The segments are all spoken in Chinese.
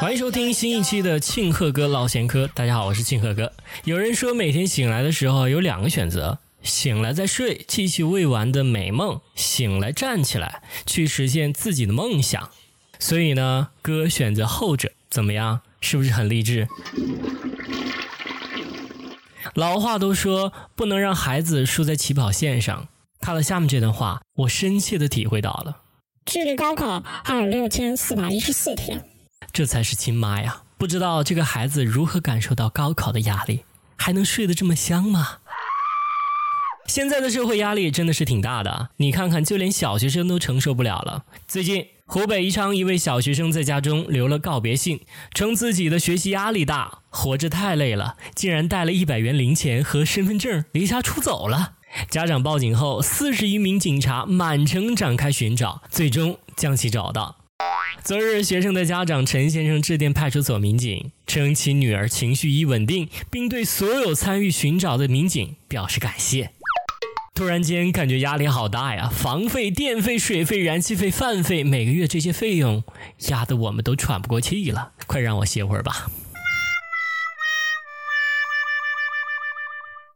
欢迎收听新一期的庆贺哥唠闲嗑。大家好，我是庆贺哥。有人说，每天醒来的时候有两个选择：醒来再睡，继续未完的美梦；醒来站起来，去实现自己的梦想。所以呢，哥选择后者，怎么样？是不是很励志？老话都说，不能让孩子输在起跑线上。看了下面这段话，我深切的体会到了。距离高考还有六千四百一十四天。这才是亲妈呀！不知道这个孩子如何感受到高考的压力，还能睡得这么香吗？现在的社会压力真的是挺大的，你看看，就连小学生都承受不了了。最近，湖北宜昌一位小学生在家中留了告别信，称自己的学习压力大，活着太累了，竟然带了一百元零钱和身份证离家出走了。家长报警后，四十余名警察满城展开寻找，最终将其找到。昨日，学生的家长陈先生致电派出所民警，称其女儿情绪已稳定，并对所有参与寻找的民警表示感谢。突然间感觉压力好大呀！房费、电费、水费、燃气费、饭费，每个月这些费用压得我们都喘不过气了。快让我歇会儿吧。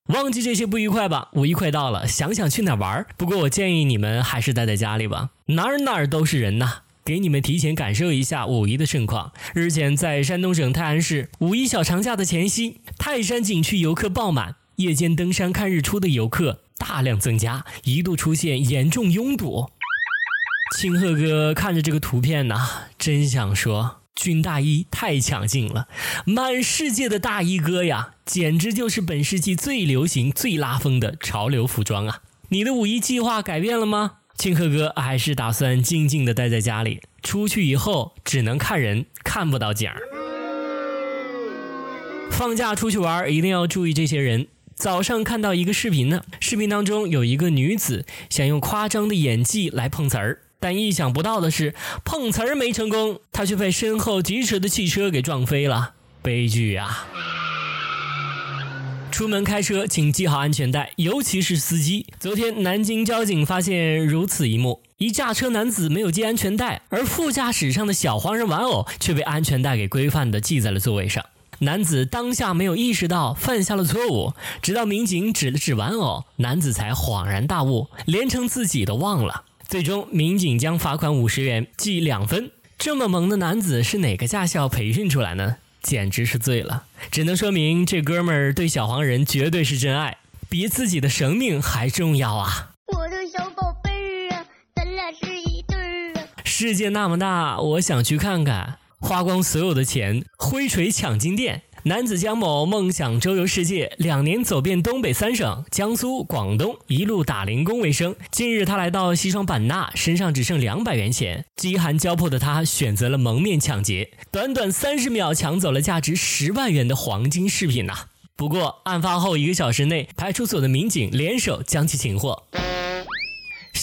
忘记这些不愉快吧，五一快到了，想想去哪玩？不过我建议你们还是待在家里吧，哪儿哪儿都是人呐。给你们提前感受一下五一的盛况。日前，在山东省泰安市，五一小长假的前夕，泰山景区游客爆满，夜间登山看日出的游客大量增加，一度出现严重拥堵。清鹤哥看着这个图片呐，真想说，军大衣太抢镜了，满世界的大衣哥呀，简直就是本世纪最流行、最拉风的潮流服装啊！你的五一计划改变了吗？庆贺哥还是打算静静的待在家里，出去以后只能看人，看不到景儿。放假出去玩一定要注意这些人。早上看到一个视频呢，视频当中有一个女子想用夸张的演技来碰瓷儿，但意想不到的是碰瓷儿没成功，她却被身后疾驰的汽车给撞飞了，悲剧啊！出门开车，请系好安全带，尤其是司机。昨天，南京交警发现如此一幕：一驾车男子没有系安全带，而副驾驶上的小黄人玩偶却被安全带给规范地系在了座位上。男子当下没有意识到犯下了错误，直到民警指了指玩偶，男子才恍然大悟，连称自己都忘了。最终，民警将罚款五十元，记两分。这么萌的男子是哪个驾校培训出来呢？简直是醉了，只能说明这哥们儿对小黄人绝对是真爱，比自己的生命还重要啊！我的小宝贝儿啊，咱俩是一对儿啊！世界那么大，我想去看看。花光所有的钱，挥锤抢金店。男子江某梦想周游世界，两年走遍东北三省，江苏、广东，一路打零工为生。近日，他来到西双版纳，身上只剩两百元钱，饥寒交迫的他选择了蒙面抢劫，短短三十秒抢走了价值十万元的黄金饰品呐！不过，案发后一个小时内，派出所的民警联手将其擒获。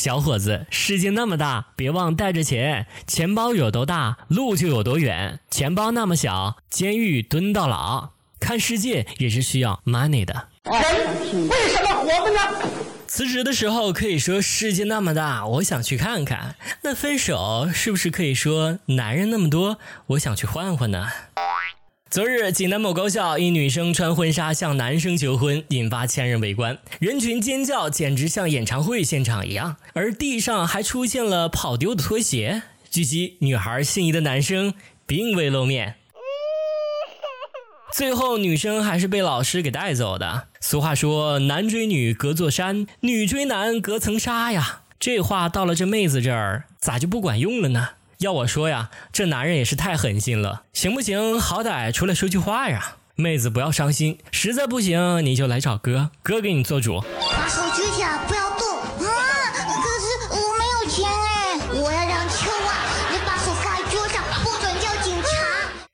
小伙子，世界那么大，别忘带着钱。钱包有多大，路就有多远。钱包那么小，监狱蹲到老。看世界也是需要 money 的。人为什么活着呢？辞职的时候可以说世界那么大，我想去看看。那分手是不是可以说男人那么多，我想去换换呢？昨日，济南某高校一女生穿婚纱向男生求婚，引发千人围观，人群尖叫，简直像演唱会现场一样。而地上还出现了跑丢的拖鞋。据悉，女孩心仪的男生并未露面。最后，女生还是被老师给带走的。俗话说，男追女隔座山，女追男隔层纱呀。这话到了这妹子这儿，咋就不管用了呢？要我说呀，这男人也是太狠心了，行不行？好歹出来说句话呀！妹子不要伤心，实在不行你就来找哥，哥给你做主。把手举起来，不要动啊！可是我没有钱哎，我要两千万，你把手放在桌上，不准叫警察。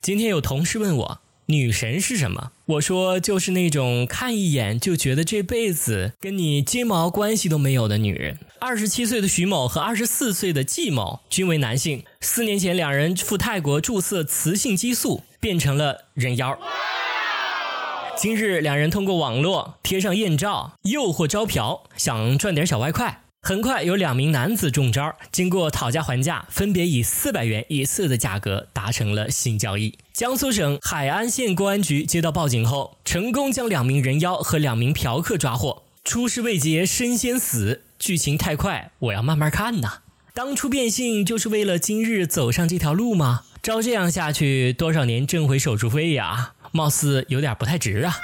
今天有同事问我。女神是什么？我说就是那种看一眼就觉得这辈子跟你鸡毛关系都没有的女人。二十七岁的徐某和二十四岁的季某均为男性。四年前，两人赴泰国注射雌性激素，变成了人妖。今日，两人通过网络贴上艳照，诱惑招嫖，想赚点小外快。很快有两名男子中招，经过讨价还价，分别以四百元一次的价格达成了性交易。江苏省海安县公安局接到报警后，成功将两名人妖和两名嫖客抓获。出师未捷身先死，剧情太快，我要慢慢看呐。当初变性就是为了今日走上这条路吗？照这样下去，多少年挣回手术费呀？貌似有点不太值啊。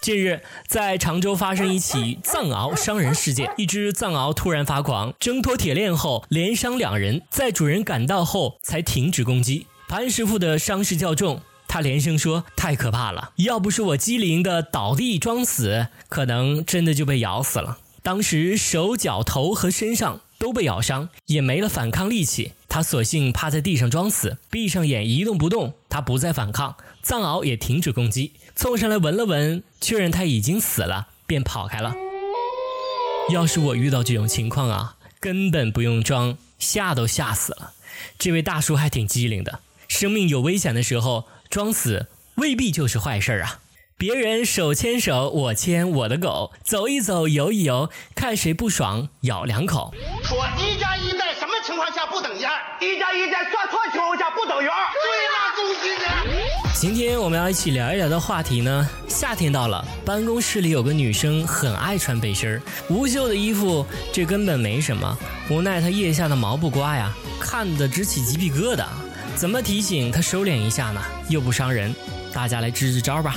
近日，在常州发生一起藏獒伤人事件。一只藏獒突然发狂，挣脱铁链后连伤两人，在主人赶到后才停止攻击。潘师傅的伤势较重，他连声说：“太可怕了，要不是我机灵的倒地装死，可能真的就被咬死了。”当时手脚头和身上都被咬伤，也没了反抗力气，他索性趴在地上装死，闭上眼一动不动。他不再反抗，藏獒也停止攻击。凑上来闻了闻，确认他已经死了，便跑开了。要是我遇到这种情况啊，根本不用装，吓都吓死了。这位大叔还挺机灵的，生命有危险的时候装死未必就是坏事啊。别人手牵手，我牵我的狗，走一走，游一游，看谁不爽咬两口。说一加一在什么情况下不等于二？一加一在算错情况下不等于二。对了，恭喜你。今天我们要一起聊一聊的话题呢，夏天到了，办公室里有个女生很爱穿背心儿，无袖的衣服，这根本没什么。无奈她腋下的毛不刮呀，看得直起鸡皮疙瘩。怎么提醒他收敛一下呢？又不伤人，大家来支支招吧。